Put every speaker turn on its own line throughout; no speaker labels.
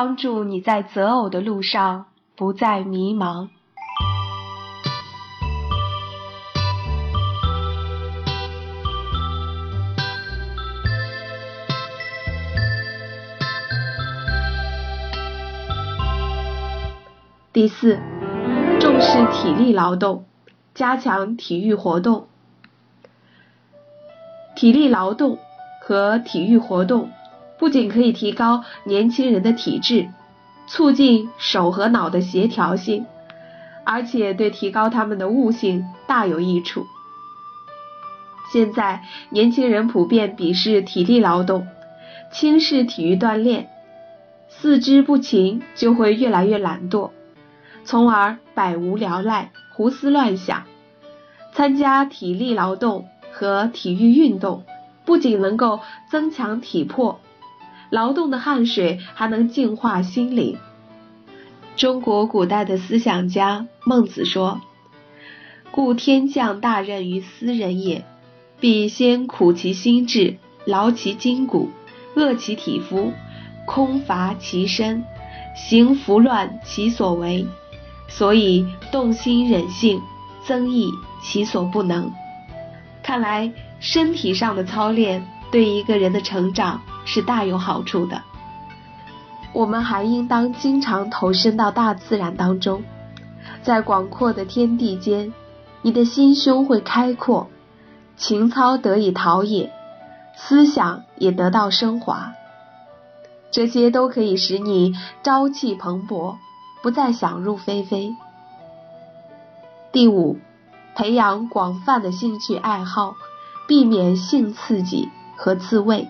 帮助你在择偶的路上不再迷茫。第四，重视体力劳动，加强体育活动。体力劳动和体育活动不仅可以提高年轻人的体质，促进手和脑的协调性，而且对提高他们的悟性大有益处。现在年轻人普遍鄙视体力劳动，轻视体育锻炼，四肢不勤就会越来越懒惰。从而百无聊赖、胡思乱想。参加体力劳动和体育运动，不仅能够增强体魄，劳动的汗水还能净化心灵。中国古代的思想家孟子说：“故天降大任于斯人也，必先苦其心志，劳其筋骨，饿其体肤，空乏其身，行拂乱其所为。”所以动心忍性，增益其所不能。看来身体上的操练对一个人的成长是大有好处的。我们还应当经常投身到大自然当中，在广阔的天地间，你的心胸会开阔，情操得以陶冶，思想也得到升华。这些都可以使你朝气蓬勃。不再想入非非。第五，培养广泛的兴趣爱好，避免性刺激和自慰。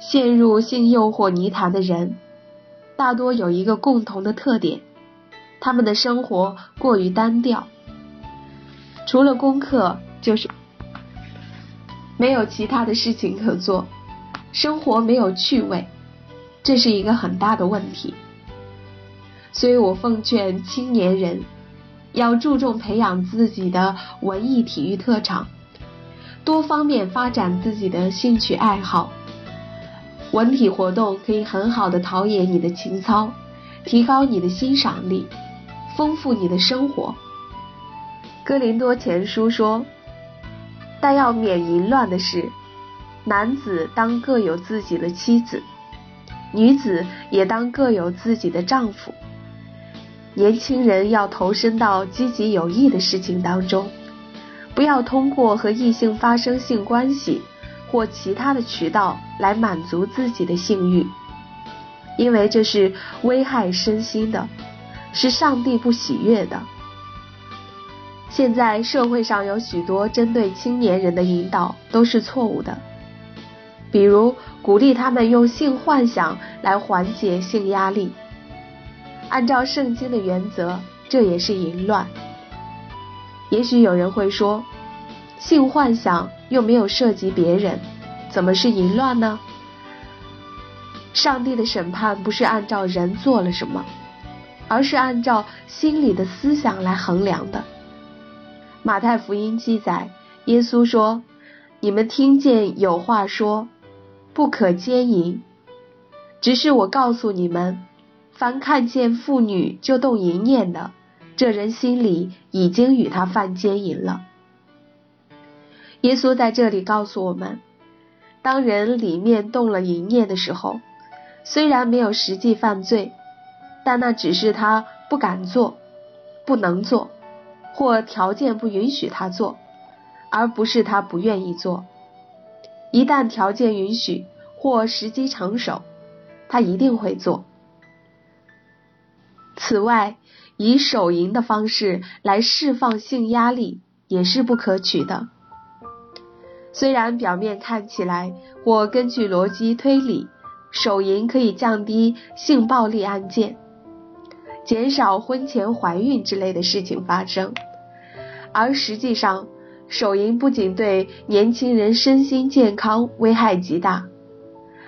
陷入性诱惑泥潭的人，大多有一个共同的特点：他们的生活过于单调，除了功课就是没有其他的事情可做，生活没有趣味。这是一个很大的问题，所以我奉劝青年人要注重培养自己的文艺体育特长，多方面发展自己的兴趣爱好。文体活动可以很好的陶冶你的情操，提高你的欣赏力，丰富你的生活。哥林多前书说：“但要免淫乱的事，男子当各有自己的妻子。”女子也当各有自己的丈夫。年轻人要投身到积极有益的事情当中，不要通过和异性发生性关系或其他的渠道来满足自己的性欲，因为这是危害身心的，是上帝不喜悦的。现在社会上有许多针对青年人的引导都是错误的。比如鼓励他们用性幻想来缓解性压力，按照圣经的原则，这也是淫乱。也许有人会说，性幻想又没有涉及别人，怎么是淫乱呢？上帝的审判不是按照人做了什么，而是按照心里的思想来衡量的。马太福音记载，耶稣说：“你们听见有话说。”不可奸淫，只是我告诉你们，凡看见妇女就动淫念的，这人心里已经与他犯奸淫了。耶稣在这里告诉我们，当人里面动了淫念的时候，虽然没有实际犯罪，但那只是他不敢做、不能做，或条件不允许他做，而不是他不愿意做。一旦条件允许或时机成熟，他一定会做。此外，以手淫的方式来释放性压力也是不可取的。虽然表面看起来或根据逻辑推理，手淫可以降低性暴力案件，减少婚前怀孕之类的事情发生，而实际上。手淫不仅对年轻人身心健康危害极大，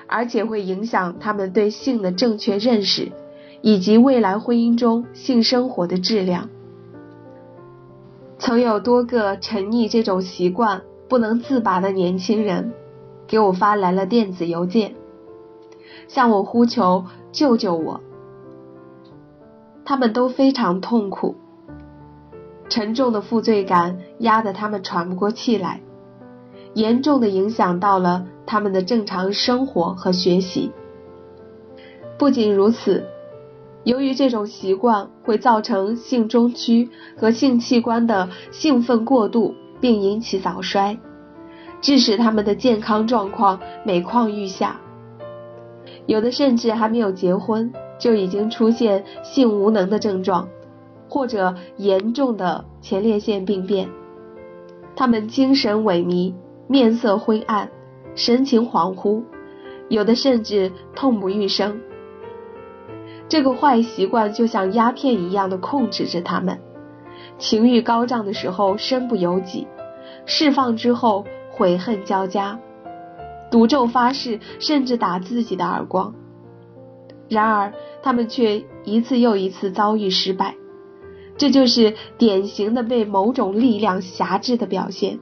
而且会影响他们对性的正确认识，以及未来婚姻中性生活的质量。曾有多个沉溺这种习惯不能自拔的年轻人给我发来了电子邮件，向我呼求救救我。他们都非常痛苦，沉重的负罪感压得他们喘不过气来，严重的影响到了他们的正常生活和学习。不仅如此，由于这种习惯会造成性中区和性器官的兴奋过度，并引起早衰，致使他们的健康状况每况愈下。有的甚至还没有结婚。就已经出现性无能的症状，或者严重的前列腺病变。他们精神萎靡，面色灰暗，神情恍惚，有的甚至痛不欲生。这个坏习惯就像鸦片一样的控制着他们，情欲高涨的时候身不由己，释放之后悔恨交加，赌咒发誓，甚至打自己的耳光。然而，他们却一次又一次遭遇失败，这就是典型的被某种力量辖制的表现。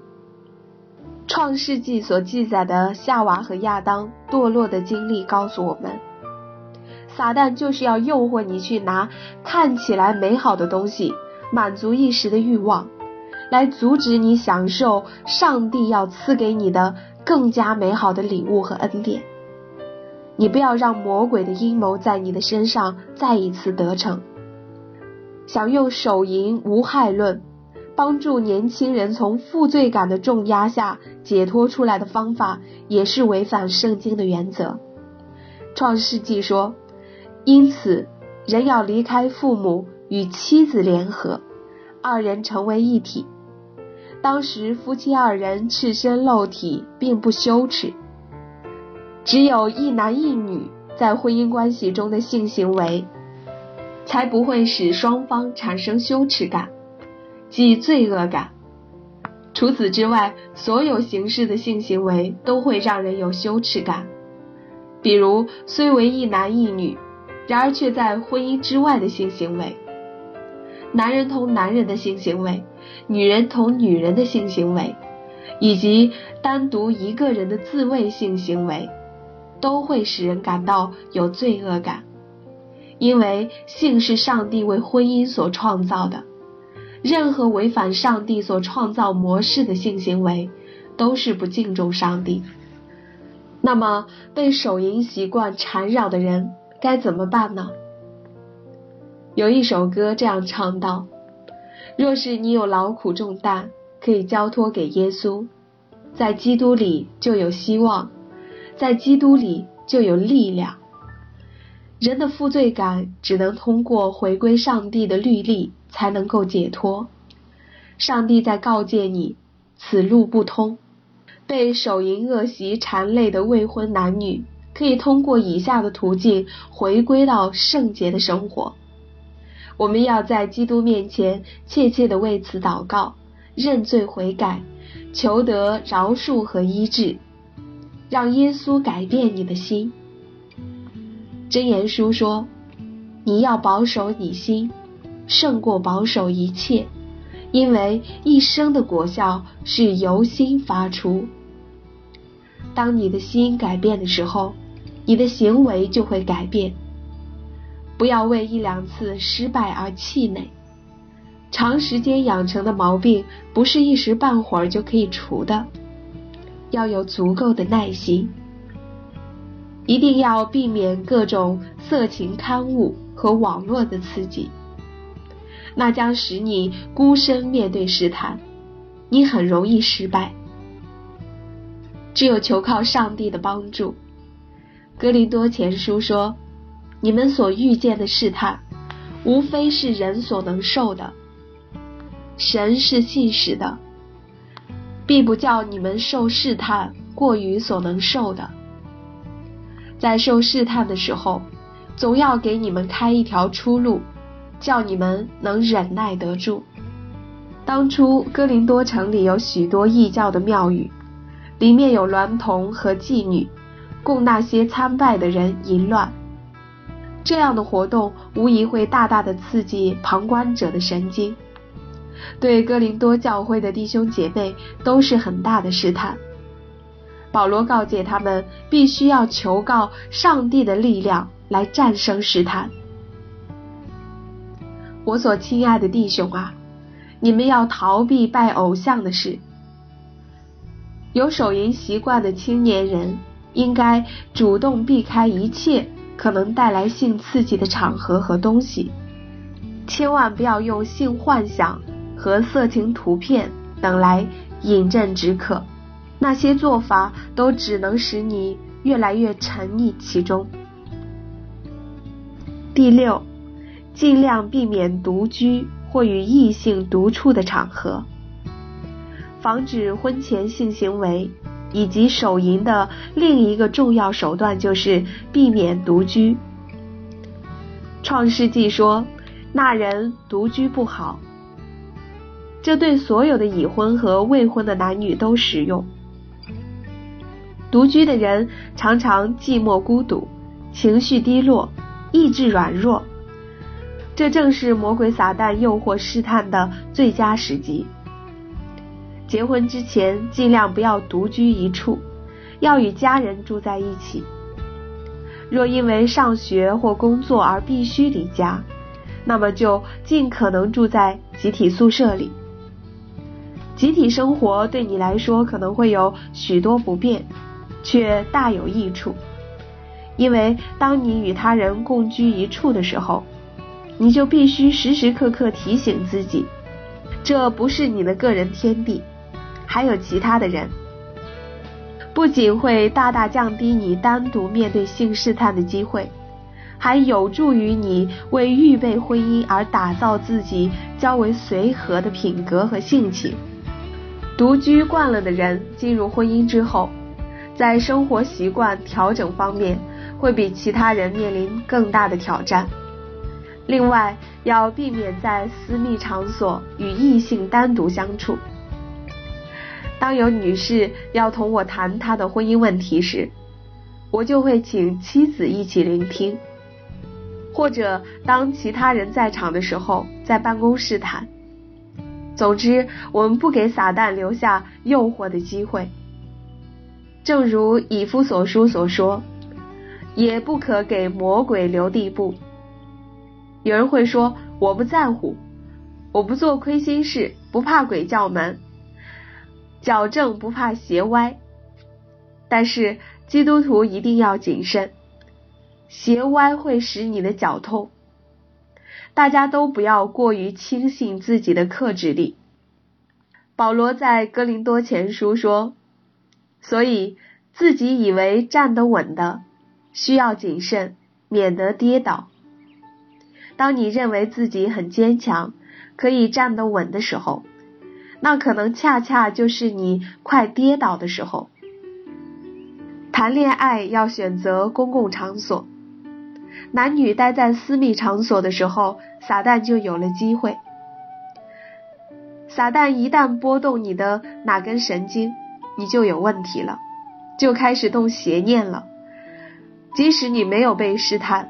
创世纪所记载的夏娃和亚当堕落的经历告诉我们，撒旦就是要诱惑你去拿看起来美好的东西，满足一时的欲望，来阻止你享受上帝要赐给你的更加美好的礼物和恩典。你不要让魔鬼的阴谋在你的身上再一次得逞。想用手淫无害论帮助年轻人从负罪感的重压下解脱出来的方法，也是违反圣经的原则。创世纪说，因此人要离开父母与妻子联合，二人成为一体。当时夫妻二人赤身露体，并不羞耻。只有一男一女在婚姻关系中的性行为，才不会使双方产生羞耻感，即罪恶感。除此之外，所有形式的性行为都会让人有羞耻感。比如，虽为一男一女，然而却在婚姻之外的性行为，男人同男人的性行为，女人同女人的性行为，以及单独一个人的自慰性行为。都会使人感到有罪恶感，因为性是上帝为婚姻所创造的，任何违反上帝所创造模式的性行为，都是不敬重上帝。那么，被手淫习惯缠绕的人该怎么办呢？有一首歌这样唱道：“若是你有劳苦重担，可以交托给耶稣，在基督里就有希望。”在基督里就有力量。人的负罪感只能通过回归上帝的律例才能够解脱。上帝在告诫你，此路不通。被手淫恶习缠累的未婚男女，可以通过以下的途径回归到圣洁的生活。我们要在基督面前切切的为此祷告，认罪悔改，求得饶恕和医治。让耶稣改变你的心。真言书说：“你要保守你心，胜过保守一切，因为一生的果效是由心发出。当你的心改变的时候，你的行为就会改变。不要为一两次失败而气馁。长时间养成的毛病，不是一时半会儿就可以除的。”要有足够的耐心，一定要避免各种色情刊物和网络的刺激，那将使你孤身面对试探，你很容易失败。只有求靠上帝的帮助。哥林多前书说：“你们所遇见的试探，无非是人所能受的。神是信实的。”必不叫你们受试探过于所能受的，在受试探的时候，总要给你们开一条出路，叫你们能忍耐得住。当初哥林多城里有许多异教的庙宇，里面有娈童和妓女，供那些参拜的人淫乱。这样的活动无疑会大大的刺激旁观者的神经。对哥林多教会的弟兄姐妹都是很大的试探。保罗告诫他们，必须要求告上帝的力量来战胜试探。我所亲爱的弟兄啊，你们要逃避拜偶像的事。有手淫习惯的青年人，应该主动避开一切可能带来性刺激的场合和东西，千万不要用性幻想和色情图片等来饮鸩止渴。那些做法都只能使你越来越沉溺其中。第六，尽量避免独居或与异性独处的场合，防止婚前性行为以及手淫的另一个重要手段就是避免独居。创世纪说，那人独居不好，这对所有的已婚和未婚的男女都适用。独居的人常常寂寞孤独，情绪低落，意志软弱，这正是魔鬼撒旦诱惑试探的最佳时机。结婚之前尽量不要独居一处，要与家人住在一起。若因为上学或工作而必须离家，那么就尽可能住在集体宿舍里。集体生活对你来说可能会有许多不便。却大有益处，因为当你与他人共居一处的时候，你就必须时时刻刻提醒自己，这不是你的个人天地，还有其他的人。不仅会大大降低你单独面对性试探的机会，还有助于你为预备婚姻而打造自己较为随和的品格和性情。独居惯了的人进入婚姻之后。在生活习惯调整方面，会比其他人面临更大的挑战。另外，要避免在私密场所与异性单独相处。当有女士要同我谈她的婚姻问题时，我就会请妻子一起聆听，或者当其他人在场的时候，在办公室谈。总之，我们不给撒旦留下诱惑的机会。正如以夫所书所说，也不可给魔鬼留地步。有人会说：“我不在乎，我不做亏心事，不怕鬼叫门，矫正不怕邪歪。”但是基督徒一定要谨慎，邪歪会使你的脚痛。大家都不要过于轻信自己的克制力。保罗在哥林多前书说。所以，自己以为站得稳的，需要谨慎，免得跌倒。当你认为自己很坚强，可以站得稳的时候，那可能恰恰就是你快跌倒的时候。谈恋爱要选择公共场所，男女待在私密场所的时候，撒旦就有了机会。撒旦一旦拨动你的哪根神经？你就有问题了，就开始动邪念了。即使你没有被试探，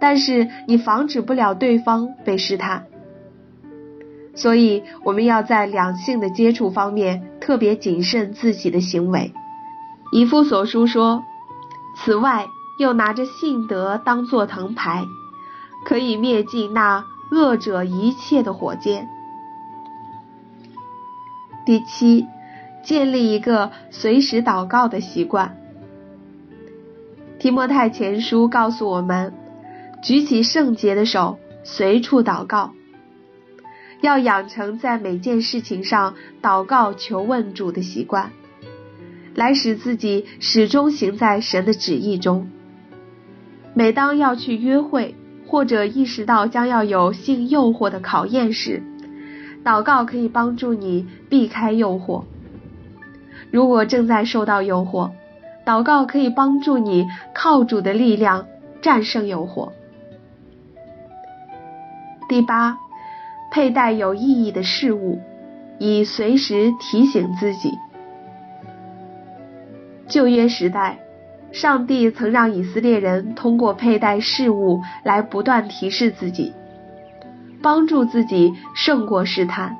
但是你防止不了对方被试探。所以我们要在两性的接触方面特别谨慎自己的行为。以夫所书说，此外又拿着信德当作藤牌，可以灭尽那恶者一切的火箭。第七。建立一个随时祷告的习惯。提摩太前书告诉我们，举起圣洁的手，随处祷告，要养成在每件事情上祷告求问主的习惯，来使自己始终行在神的旨意中。每当要去约会，或者意识到将要有性诱惑的考验时，祷告可以帮助你避开诱惑。如果正在受到诱惑，祷告可以帮助你靠主的力量战胜诱惑。第八，佩戴有意义的事物，以随时提醒自己。旧约时代，上帝曾让以色列人通过佩戴事物来不断提示自己，帮助自己胜过试探。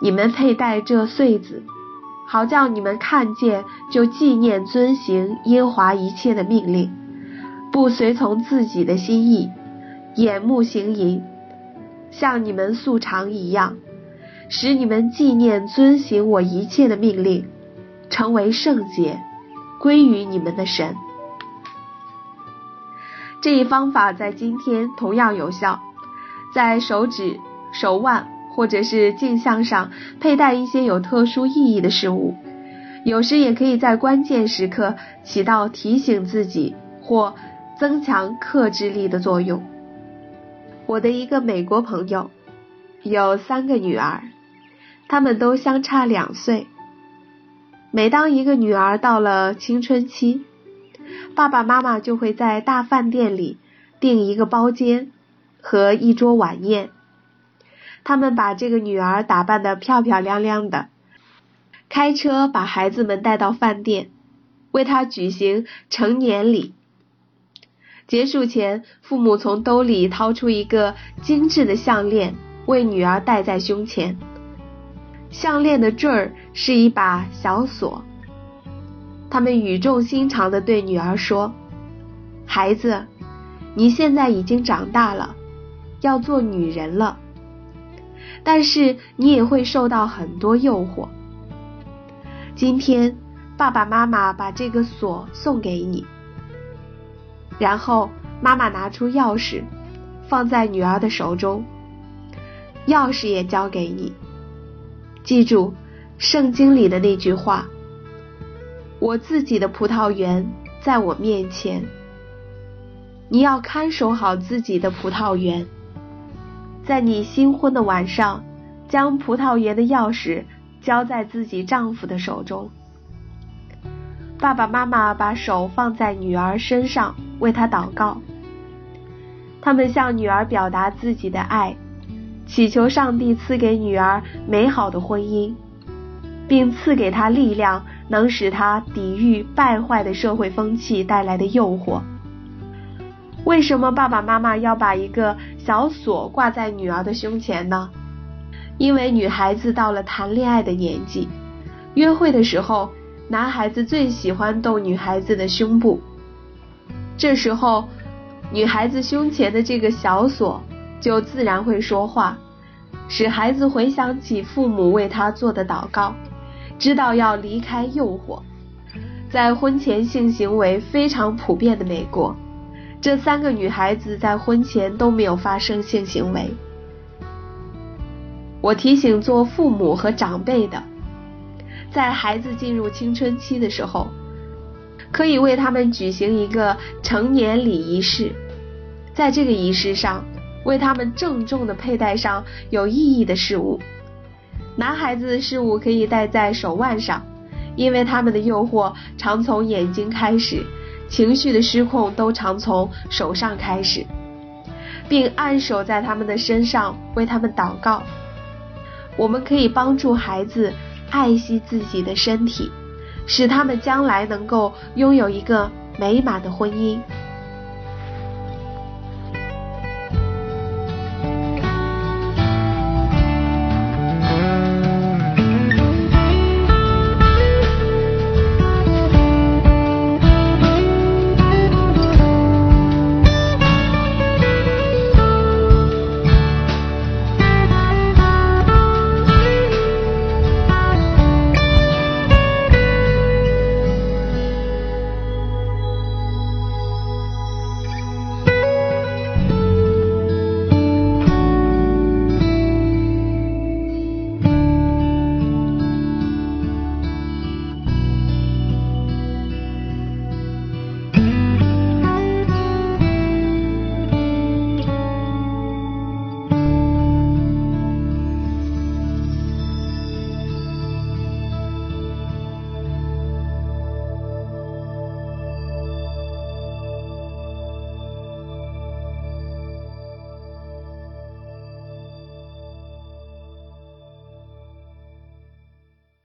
你们佩戴这穗子，好叫你们看见就纪念遵行耶华一切的命令，不随从自己的心意，眼目行淫，像你们素常一样，使你们纪念遵行我一切的命令，成为圣洁，归于你们的神。这一方法在今天同样有效，在手指、手腕。或者是镜像上佩戴一些有特殊意义的事物，有时也可以在关键时刻起到提醒自己或增强克制力的作用。我的一个美国朋友有三个女儿，她们都相差两岁。每当一个女儿到了青春期，爸爸妈妈就会在大饭店里订一个包间和一桌晚宴。他们把这个女儿打扮得漂漂亮亮的，开车把孩子们带到饭店，为她举行成年礼。结束前，父母从兜里掏出一个精致的项链，为女儿戴在胸前。项链的坠儿是一把小锁。他们语重心长地对女儿说：“孩子，你现在已经长大了，要做女人了。”但是你也会受到很多诱惑。今天爸爸妈妈把这个锁送给你，然后妈妈拿出钥匙放在女儿的手中，钥匙也交给你。记住圣经里的那句话：“我自己的葡萄园在我面前，你要看守好自己的葡萄园。”在你新婚的晚上，将葡萄园的钥匙交在自己丈夫的手中。爸爸妈妈把手放在女儿身上，为他祷告。他们向女儿表达自己的爱，祈求上帝赐给女儿美好的婚姻，并赐给她力量，能使她抵御败坏的社会风气带来的诱惑。为什么爸爸妈妈要把一个小锁挂在女儿的胸前呢？因为女孩子到了谈恋爱的年纪，约会的时候，男孩子最喜欢逗女孩子的胸部。这时候，女孩子胸前的这个小锁就自然会说话，使孩子回想起父母为他做的祷告，知道要离开诱惑。在婚前性行为非常普遍的美国。这三个女孩子在婚前都没有发生性行为。我提醒做父母和长辈的，在孩子进入青春期的时候，可以为他们举行一个成年礼仪式，在这个仪式上，为他们郑重的佩戴上有意义的事物。男孩子的事物可以戴在手腕上，因为他们的诱惑常从眼睛开始。情绪的失控都常从手上开始，并按手在他们的身上，为他们祷告。我们可以帮助孩子爱惜自己的身体，使他们将来能够拥有一个美满的婚姻。